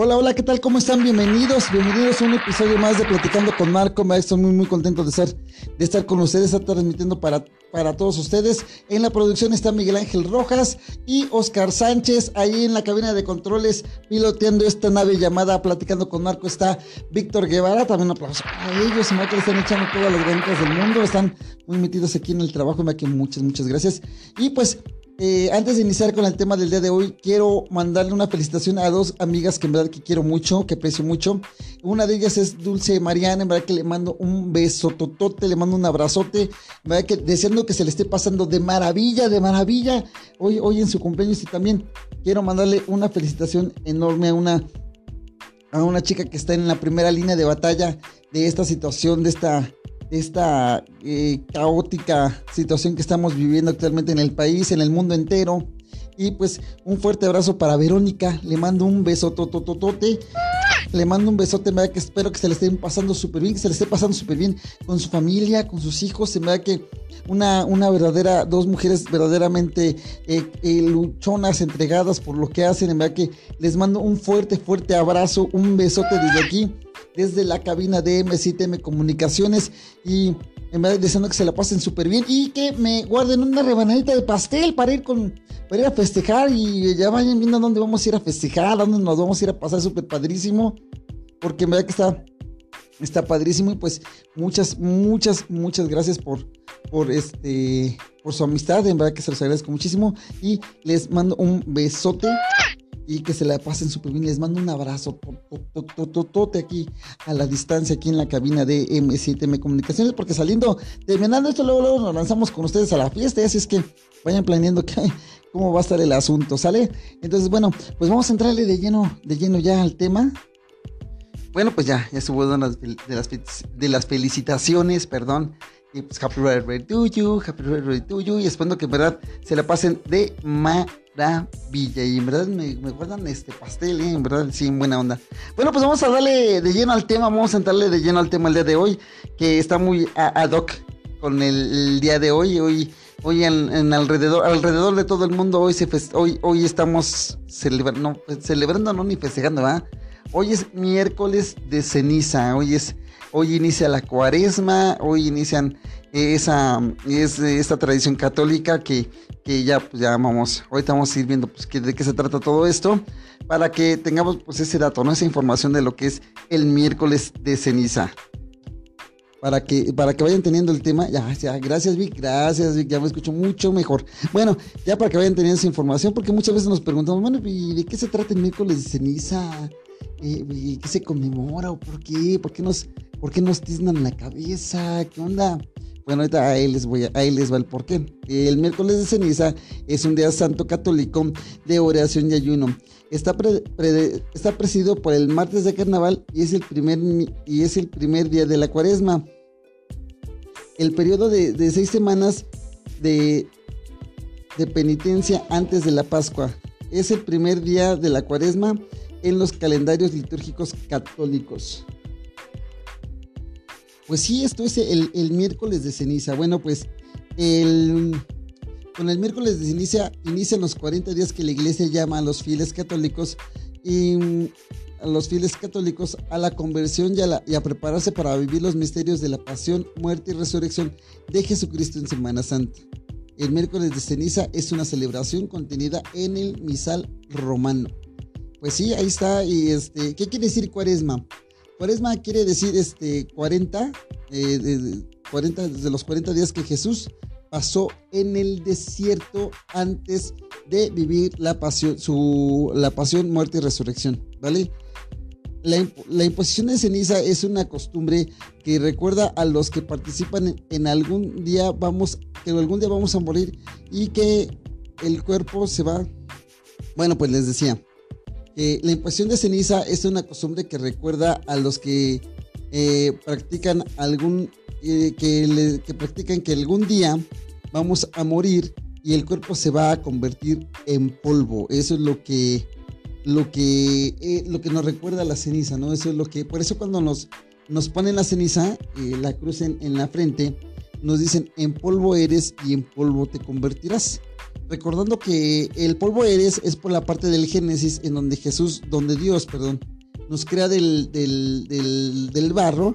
Hola, hola, ¿qué tal? ¿Cómo están? Bienvenidos, bienvenidos a un episodio más de Platicando con Marco. Me estoy muy, muy contento de estar, de estar con ustedes, estar transmitiendo para, para todos ustedes. En la producción está Miguel Ángel Rojas y Oscar Sánchez. Ahí en la cabina de controles, piloteando esta nave llamada Platicando con Marco, está Víctor Guevara. También un aplauso a ellos. Me que le están echando todas las ganitas del mundo. Están muy metidos aquí en el trabajo. Me que muchas, muchas gracias. Y pues eh, antes de iniciar con el tema del día de hoy, quiero mandarle una felicitación a dos amigas que en verdad que quiero mucho, que aprecio mucho. Una de ellas es Dulce Mariana, en verdad que le mando un beso totote, le mando un abrazote, en verdad que deseando que se le esté pasando de maravilla, de maravilla, hoy, hoy en su cumpleaños y también quiero mandarle una felicitación enorme a una, a una chica que está en la primera línea de batalla de esta situación, de esta esta eh, caótica situación que estamos viviendo actualmente en el país, en el mundo entero. Y pues un fuerte abrazo para Verónica. Le mando un beso totototote. Le mando un besote, me da que espero que se le estén pasando súper bien, que se le esté pasando súper bien con su familia, con sus hijos. Se me da que una, una verdadera, dos mujeres verdaderamente eh, eh, luchonas, entregadas por lo que hacen. Me da que les mando un fuerte, fuerte abrazo, un besote desde aquí desde la cabina de M7M Comunicaciones y en verdad deseando que se la pasen súper bien y que me guarden una rebanadita de pastel para ir con para ir a festejar y ya vayan viendo dónde vamos a ir a festejar, dónde nos vamos a ir a pasar súper padrísimo, porque en verdad que está está padrísimo y pues muchas muchas muchas gracias por por este por su amistad, en verdad que se los agradezco muchísimo y les mando un besote y que se la pasen súper bien. Les mando un abrazo totote aquí a la distancia, aquí en la cabina de M7M Comunicaciones, porque saliendo, terminando esto, luego, luego nos lanzamos con ustedes a la fiesta, así es que vayan planeando cómo va a estar el asunto, ¿sale? Entonces, bueno, pues vamos a entrarle de lleno, de lleno ya al tema. Bueno, pues ya, ya subo de las, de las, de felicitaciones, perdón. Y pues happy birthday to you, happy birthday to you. Y espero que en verdad se la pasen de Y en verdad me, me guardan este pastel, ¿eh? en verdad, sí, en buena onda. Bueno, pues vamos a darle de lleno al tema, vamos a entrarle de lleno al tema el día de hoy, que está muy ad hoc con el, día de hoy. Hoy, hoy en, alrededor, alrededor de todo el mundo, hoy, hoy, hoy estamos celebrando, no, celebrando, no ni festejando, ¿verdad? Hoy es miércoles de ceniza, hoy es Hoy inicia la cuaresma, hoy inician esa, es, esta tradición católica que, que ya, pues ya vamos, ahorita vamos a ir viendo pues, de qué se trata todo esto, para que tengamos pues ese dato, ¿no? esa información de lo que es el miércoles de ceniza. Para que, para que vayan teniendo el tema, ya, ya, gracias Vic, gracias Vic, ya me escucho mucho mejor. Bueno, ya para que vayan teniendo esa información, porque muchas veces nos preguntamos, bueno, ¿y de qué se trata el miércoles de ceniza? ¿Y qué se conmemora o por qué? ¿Por qué nos, por qué nos tiznan la cabeza? ¿Qué onda? Bueno, ahorita ahí les, voy a, les va el porqué. El miércoles de ceniza es un día santo católico de oración y ayuno. Está, está presidido por el martes de carnaval y es el primer, y es el primer día de la cuaresma. El periodo de, seis semanas de penitencia antes de la Pascua. Es el primer día de la cuaresma en los calendarios litúrgicos católicos. Pues sí, esto es el, miércoles de ceniza. Bueno, pues el, con el miércoles de ceniza inician los 40 días que la iglesia llama a los fieles católicos y a los fieles católicos a la conversión y a, y a prepararse para vivir los misterios de la pasión, muerte y resurrección de Jesucristo en Semana Santa. El miércoles de ceniza es una celebración contenida en el misal romano. Pues sí, ahí está. Y este, ¿qué quiere decir cuaresma? Cuaresma quiere decir este 40, eh, de, 40 desde los 40 días que Jesús pasó en el desierto antes de vivir la pasión, su, la pasión, muerte y resurrección, ¿vale? La, imposición de ceniza es una costumbre que recuerda a los que participan en, en, algún día vamos, que algún día vamos a morir y que el cuerpo se va. Bueno, pues les decía, la imposición de ceniza es una costumbre que recuerda a los que eh, practican algún, eh, que, practican que algún día vamos a morir y el cuerpo se va a convertir en polvo. Eso es lo que, lo que, eh, lo que nos recuerda a la ceniza, ¿no? Eso es lo que, por eso cuando nos, nos ponen la ceniza, la cruz en, en la frente, nos dicen, en polvo eres y en polvo te convertirás. Recordando que el polvo eres es por la parte del Génesis en donde Jesús, donde Dios, perdón, nos crea del, del, barro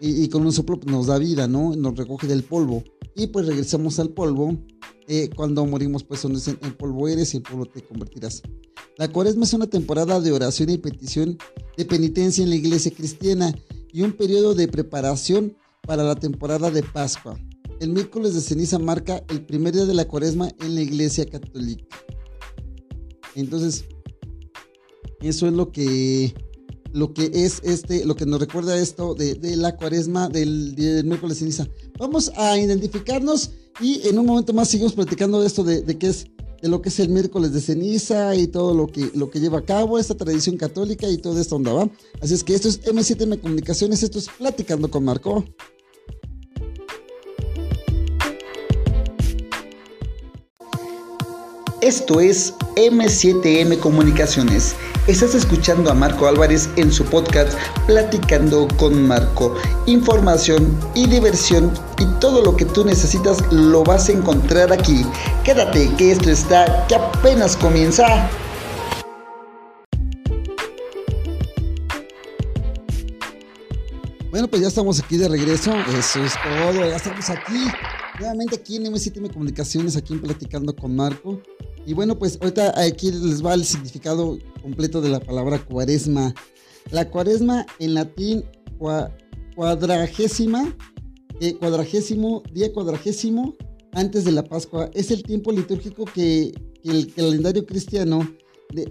y, con un soplo nos da vida, ¿no? Nos recoge del polvo. Y pues regresamos al polvo. Eh, cuando morimos, pues son en polvo eres y en polvo te convertirás. La cuaresma es una temporada de oración y petición de penitencia en la iglesia cristiana y un periodo de preparación para la temporada de Pascua. El miércoles de ceniza marca el primer día de la cuaresma en la iglesia católica. Entonces, eso es lo que lo que es este, lo que nos recuerda esto de, la cuaresma del, del, miércoles de ceniza. Vamos a identificarnos y en un momento más seguimos platicando de esto de, qué es de lo que es el miércoles de ceniza y todo lo que, lo que lleva a cabo esta tradición católica y toda esta onda. Así es que esto es M7M Comunicaciones, esto es Platicando con Marco. Esto es M7M Comunicaciones. Estás escuchando a Marco Álvarez en su podcast Platicando con Marco. Información y diversión y todo lo que tú necesitas lo vas a encontrar aquí. Quédate que esto está que apenas comienza. Bueno, pues ya estamos aquí de regreso. Eso es todo. Ya estamos aquí. Nuevamente aquí en M7M Comunicaciones, aquí en Platicando con Marco. Y bueno, pues ahorita aquí les va el significado completo de la palabra cuaresma. La cuaresma en latín cuadragésima, eh, cuadragésimo, día cuadragésimo antes de la Pascua, es el tiempo litúrgico que, el calendario cristiano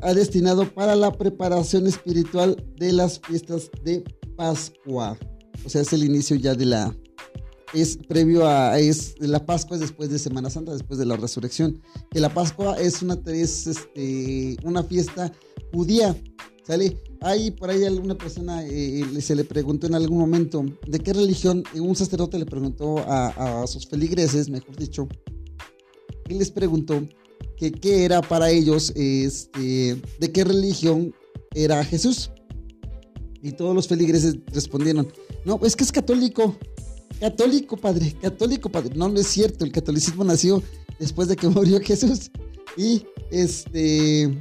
ha destinado para la preparación espiritual de las fiestas de Pascua. O sea, es el inicio ya de la, es previo a es la Pascua es después de Semana Santa, después de la resurrección. Que la Pascua es una es, este, una fiesta judía. ¿Sale? Hay por ahí alguna persona eh, se le preguntó en algún momento de qué religión, un sacerdote le preguntó a, sus feligreses, mejor dicho, y les preguntó que qué era para ellos, este, de qué religión era Jesús. Y todos los feligreses respondieron, no, es que es católico. Católico, padre, católico, padre. No, no es cierto, el catolicismo nació después de que murió Jesús. Y este, eh,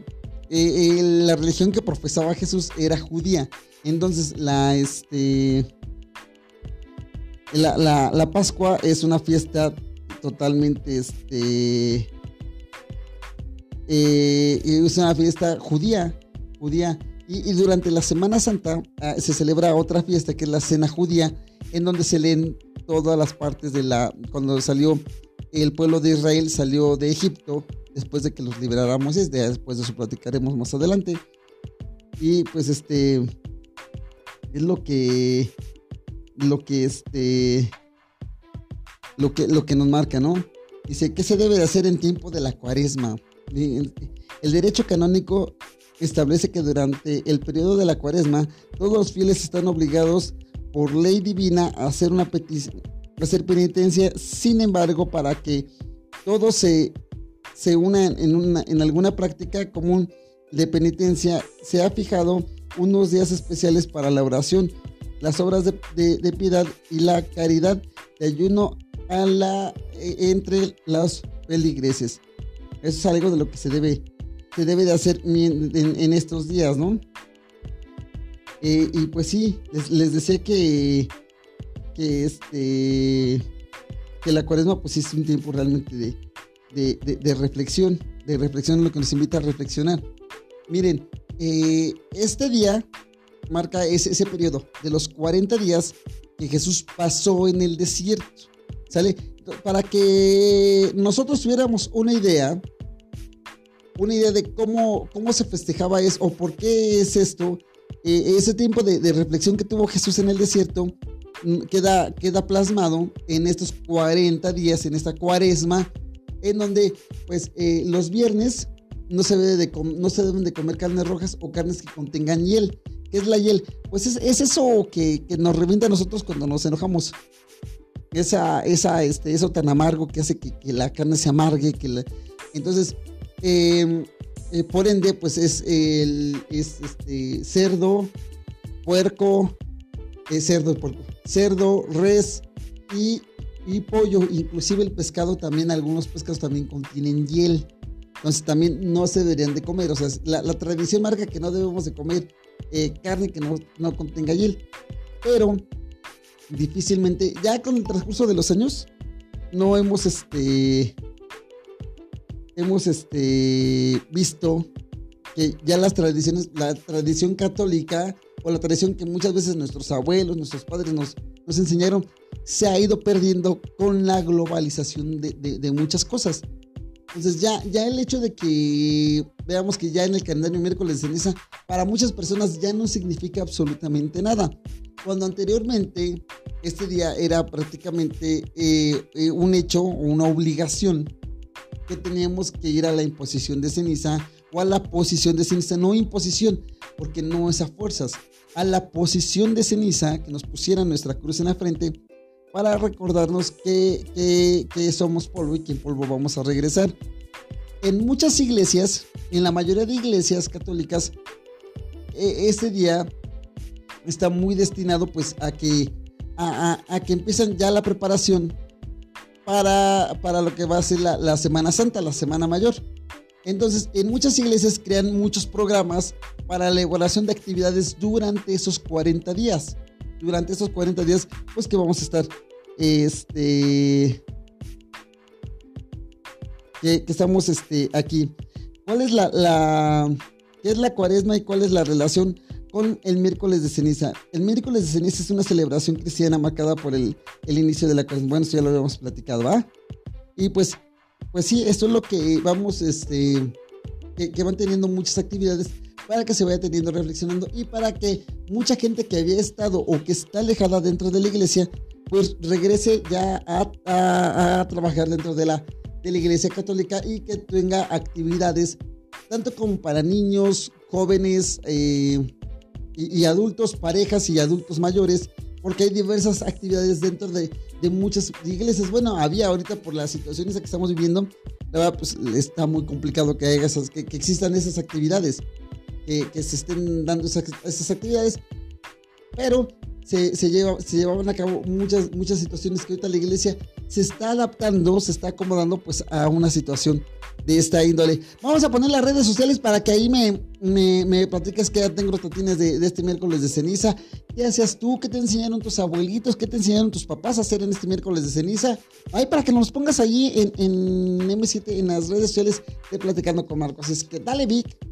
eh, la religión que profesaba Jesús era judía. Entonces, la, este, la, la, Pascua es una fiesta totalmente, este, eh, es una fiesta judía, judía. Y, y, durante la Semana Santa ah, se celebra otra fiesta que es la Cena Judía, en donde se leen todas las partes de la, cuando salió el pueblo de Israel, salió de Egipto, después de que los liberáramos, después de eso platicaremos más adelante. Y pues este, es lo que, lo que este, lo que, lo que nos marca, ¿no? Dice, ¿qué se debe de hacer en tiempo de la cuaresma? El derecho canónico establece que durante el periodo de la cuaresma todos los fieles están obligados por ley divina hacer una petición, hacer penitencia, sin embargo, para que todos se, se unan en, una, en alguna práctica común de penitencia, se ha fijado unos días especiales para la oración, las obras de, piedad y la caridad de ayuno a la, e, entre los peligreses. Eso es algo de lo que se debe, se debe de hacer en, en estos días, ¿no? Eh, y pues sí, les, decía que, que, este, que la cuaresma pues es un tiempo realmente de, de, reflexión, de reflexión, lo que nos invita a reflexionar. Miren, eh, este día marca ese, ese periodo de los 40 días que Jesús pasó en el desierto. ¿Sale? Para que nosotros tuviéramos una idea, una idea de cómo, cómo se festejaba eso o por qué es esto, eh, ese tiempo de, reflexión que tuvo Jesús en el desierto mm, queda, queda plasmado en estos 40 días, en esta cuaresma, en donde pues eh, los viernes no se, deben de comer carnes rojas o carnes que contengan hiel, ¿Qué es la hiel? Pues es, eso que, nos revienta a nosotros cuando nos enojamos. Esa, esa, este, eso tan amargo que hace que, la carne se amargue. Que Entonces, em, eh, por ende, pues es el este, cerdo, puerco, eh, cerdo, puerco, cerdo, res y, pollo. Inclusive el pescado también, algunos pescados también contienen hiel. Entonces también no se deberían de comer. O sea, la, tradición marca que no debemos de comer eh, carne que no, no contenga hiel. Pero difícilmente, ya con el transcurso de los años, no hemos este. Hemos este visto que ya las tradiciones, la tradición católica o la tradición que muchas veces nuestros abuelos, nuestros padres nos, nos enseñaron, se ha ido perdiendo con la globalización de, de muchas cosas. Entonces ya, ya el hecho de que veamos que ya en el calendario miércoles de ceniza, para muchas personas ya no significa absolutamente nada. Cuando anteriormente este día era prácticamente eh, eh, un hecho o una obligación que teníamos que ir a la imposición de ceniza o a la posición de ceniza, no imposición, porque no es a fuerzas, a la posición de ceniza que nos pusiera nuestra cruz en la frente para recordarnos que, somos polvo y que en polvo vamos a regresar. En muchas iglesias, en la mayoría de iglesias católicas, e, este día está muy destinado pues a que, a, que empiezan ya la preparación para, para, lo que va a ser la, la, Semana Santa, la Semana Mayor. Entonces, en muchas iglesias crean muchos programas para la elaboración de actividades durante esos 40 días durante esos 40 días, pues que vamos a estar, este, que, estamos este, aquí. ¿Cuál es la, la, qué es la cuaresma y cuál es la relación con el miércoles de ceniza? El miércoles de ceniza es una celebración cristiana marcada por el, el inicio de la cuaresma. Bueno, eso ya lo habíamos platicado, ¿va? Y pues, pues sí, esto es lo que vamos, este, que, van teniendo muchas actividades para que se vaya teniendo reflexionando y para que mucha gente que había estado o que está alejada dentro de la iglesia, pues regrese ya a, trabajar dentro de la, de la iglesia católica y que tenga actividades tanto como para niños, jóvenes eh, y, adultos, parejas y adultos mayores, porque hay diversas actividades dentro de, de muchas iglesias. Bueno, había ahorita por las situaciones que estamos viviendo, la verdad, pues está muy complicado que, haya esas, que, que existan esas actividades que, se estén dando esas, actividades, pero se, se, lleva, se llevaban a cabo muchas, muchas situaciones que ahorita la iglesia se está adaptando, se está acomodando pues a una situación de esta índole. Vamos a poner las redes sociales para que ahí me, me, me platiques que ya tengo rotines de, de, este miércoles de ceniza. ¿Qué hacías tú? ¿Qué te enseñaron tus abuelitos? ¿Qué te enseñaron tus papás a hacer en este miércoles de ceniza? Ahí para que nos pongas allí en, en M7 en las redes sociales de Platicando con Marcos. Es que dale, Vic.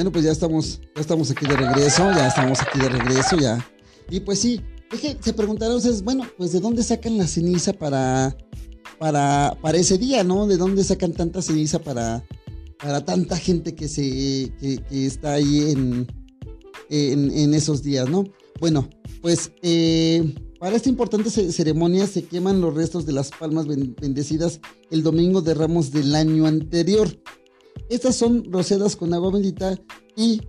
Bueno, pues ya estamos, ya estamos aquí de regreso, ya estamos aquí de regreso, ya. Y pues sí, es que se preguntaron ustedes, bueno, pues de dónde sacan la ceniza para, para, para ese día, ¿no? ¿De dónde sacan tanta ceniza para, para tanta gente que, se, que, está ahí en, en, esos días, ¿no? Bueno, pues eh, para esta importante ceremonia se queman los restos de las palmas bendecidas el domingo de ramos del año anterior. Estas son rociadas con agua bendita y,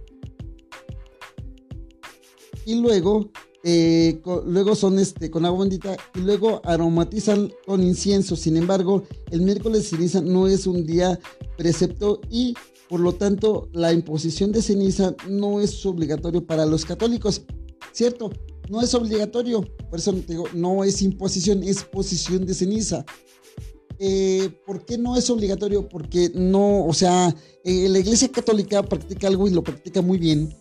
y luego, eh, luego son este, con agua bendita y luego aromatizan con incienso. Sin embargo, el miércoles ceniza no es un día precepto y por lo tanto la imposición de ceniza no es obligatorio para los católicos. ¿Cierto? No es obligatorio. Por eso digo, no es imposición, es posición de ceniza. Eh, ¿por qué no es obligatorio? Porque no, o sea, eh, la Iglesia Católica practica algo y lo practica muy bien,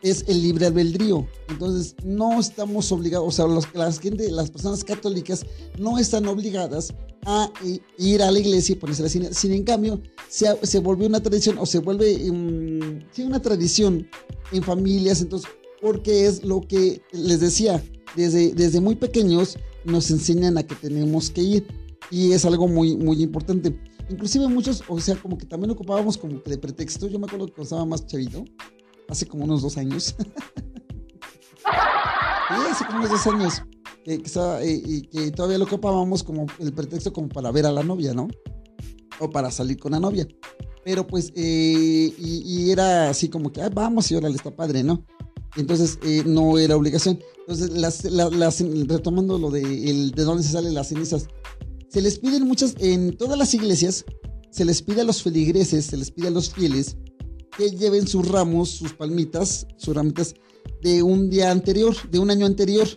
es el libre albedrío. Entonces, no estamos obligados, o sea, los, las, gente, las personas católicas no están obligadas a eh, ir a la iglesia y ponerse la cine. Sin en cambio, se, se volvió una tradición o se vuelve um, sí, una tradición en familias. Entonces, porque es lo que les decía, desde, desde muy pequeños nos enseñan a que tenemos que ir. Y es algo muy, muy importante. Inclusive muchos, o sea, como que también ocupábamos como que de pretexto. Yo me acuerdo que estaba más chavito, hace como unos dos años. hace como unos dos años. Que, eh, y que todavía lo ocupábamos como el pretexto como para ver a la novia, ¿no? O para salir con la novia. Pero pues, eh, y, era así como que, vamos y órale, está padre, ¿no? Entonces, eh, no era obligación. Entonces, las, las, retomando lo de, el, de dónde se salen las cenizas, se les piden muchas, en todas las iglesias, se les pide a los feligreses, se les pide a los fieles que lleven sus ramos, sus palmitas, sus ramitas de un día anterior, de un año anterior,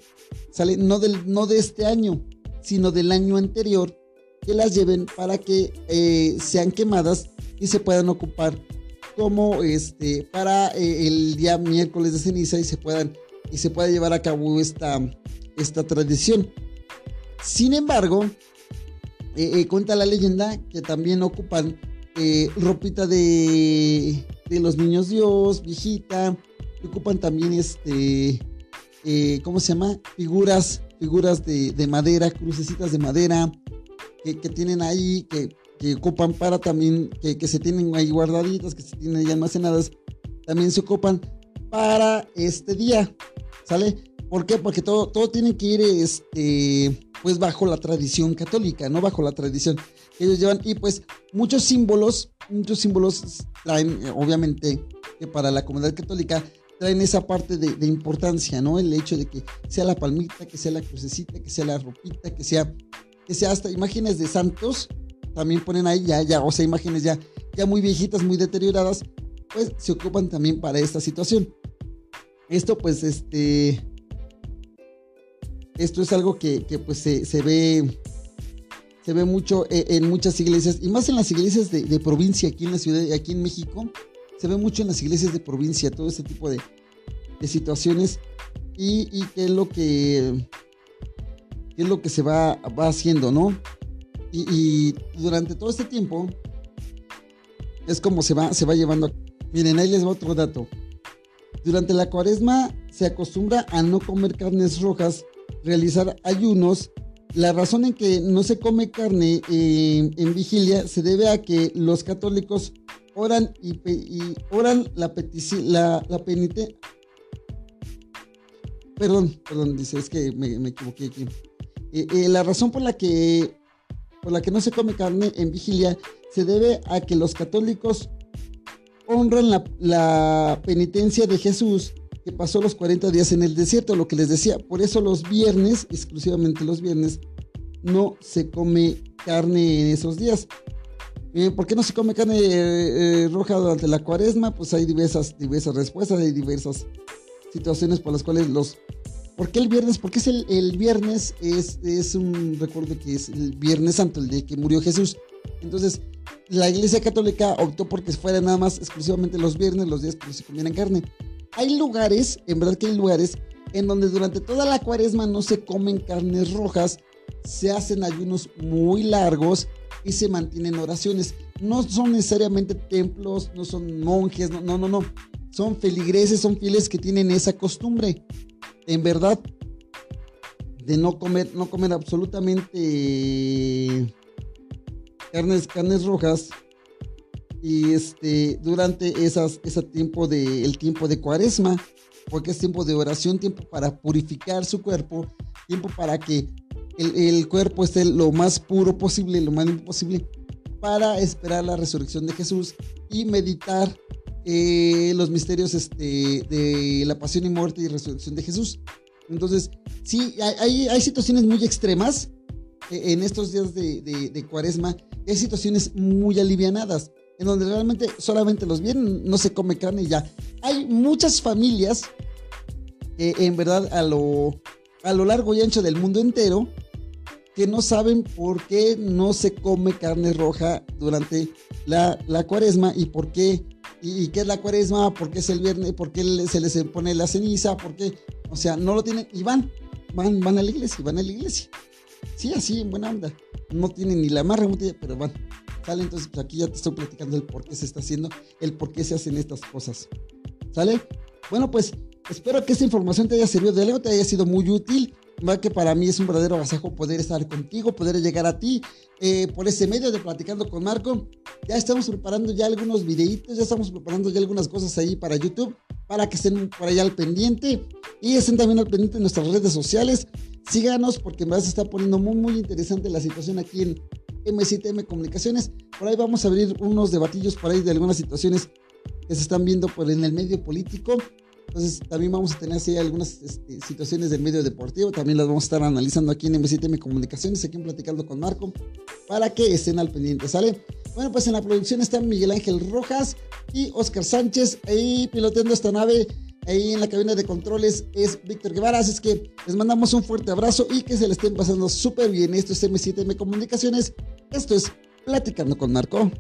¿sale? No, del, no de este año, sino del año anterior, que las lleven para que eh, sean quemadas y se puedan ocupar como este para eh, el día miércoles de ceniza y se puedan y se pueda llevar a cabo esta, esta tradición. Sin embargo, eh, cuenta la leyenda que también ocupan ropita de, de los niños Dios, viejita. Ocupan también este, eh, ¿cómo se llama? Figuras, figuras de, madera, crucecitas de madera que, tienen ahí, que, ocupan para también, que, se tienen ahí guardaditas, que se tienen ahí almacenadas. También se ocupan para este día, ¿sale? ¿Por qué? Porque todo, todo tiene que ir, este, pues bajo la tradición católica, no bajo la tradición que ellos llevan. Y pues muchos símbolos muchos símbolos traen, eh, obviamente, que para la comunidad católica traen esa parte de, importancia, ¿no? El hecho de que sea la palmita, que sea la crucecita, que sea la ropita, que sea, que sea hasta imágenes de santos, también ponen ahí ya, ya, o sea, imágenes ya, ya muy viejitas, muy deterioradas, pues se ocupan también para esta situación. Esto, pues, este, esto es algo que, que pues se, se ve se ve mucho eh, en muchas iglesias, y más en las iglesias de, provincia, aquí en la ciudad, aquí en México, se ve mucho en las iglesias de provincia, todo este tipo de, situaciones, y, y qué es lo que, qué es lo que se va, va haciendo, ¿no? Y, durante todo este tiempo, es como se va, se va llevando. Miren, ahí les va otro dato. Durante la cuaresma se acostumbra a no comer carnes rojas, realizar ayunos la razón en que no se come carne eh, en vigilia se debe a que los católicos oran y, oran la la, la penitencia. Perdón, perdón, dice, es que me, equivoqué aquí. Eh, eh, la razón por la que por la que no se come carne en vigilia se debe a que los católicos honran la, la penitencia de Jesús que pasó los 40 días en el desierto, lo que les decía. Por eso los viernes, exclusivamente los viernes, no se come carne en esos días. Eh, ¿Por qué no se come carne eh, eh, roja durante la cuaresma? Pues hay diversas, diversas respuestas, hay diversas situaciones por las cuales los... ¿Por qué el viernes? Porque es el, viernes, es, un recuerdo que es el Viernes Santo, el día que murió Jesús. Entonces, la Iglesia Católica optó porque fuera nada más exclusivamente los viernes, los días que no se comieran carne hay lugares, en verdad que hay lugares, en donde durante toda la cuaresma no se comen carnes rojas, se hacen ayunos muy largos y se mantienen oraciones. No son necesariamente templos, no son monjes, no, no, no, no. Son feligreses, son fieles que tienen esa costumbre. En verdad, de no comer, no comer absolutamente carnes, carnes rojas y este, durante esas, ese tiempo de, el tiempo de cuaresma, porque es tiempo de oración, tiempo para purificar su cuerpo, tiempo para que el, el cuerpo esté lo más puro posible, lo más limpio posible, para esperar la resurrección de Jesús y meditar eh, los misterios este, de la pasión y muerte y resurrección de Jesús. Entonces, sí, hay, hay situaciones muy extremas eh, en estos días de, de, de cuaresma, hay situaciones muy alivianadas en donde realmente solamente los viernes no se come carne y ya. Hay muchas familias en verdad a lo, a lo largo y ancho del mundo entero que no saben por qué no se come carne roja durante la, la cuaresma y por qué ¿Y, qué es la cuaresma? ¿Por qué es el viernes? ¿Por qué se les pone la ceniza? ¿Por qué? O sea, no lo tienen y van, van, van a la iglesia, van a la iglesia. Sí, así, en buena onda. No tienen ni la más remota, pero van. ¿Sale? Entonces, pues aquí ya te estoy platicando el por qué se está haciendo, el por qué se hacen estas cosas. ¿Sale? Bueno, pues espero que esta información te haya servido de algo, te haya sido muy útil. Que para mí es un verdadero agasajo poder estar contigo, poder llegar a ti eh, por ese medio de Platicando con Marco. Ya estamos preparando ya algunos videitos, ya estamos preparando ya algunas cosas ahí para YouTube, para que estén por allá al pendiente y estén también al pendiente en nuestras redes sociales. Síganos porque me vas a estar poniendo muy, muy interesante la situación aquí en M7M Comunicaciones. Por ahí vamos a abrir unos debatillos por ahí de algunas situaciones que se están viendo por en el medio político. Entonces también vamos a tener así algunas este, situaciones del medio deportivo. También las vamos a estar analizando aquí en M7M Comunicaciones, aquí en Platicando con Marco, para que estén al pendiente, ¿sale? Bueno, pues en la producción están Miguel Ángel Rojas y Oscar Sánchez ahí piloteando esta nave. Ahí en la cabina de controles es Víctor Guevara. Así es que les mandamos un fuerte abrazo y que se le estén pasando súper bien. Esto es M7M Comunicaciones. Esto es Platicando con Marco.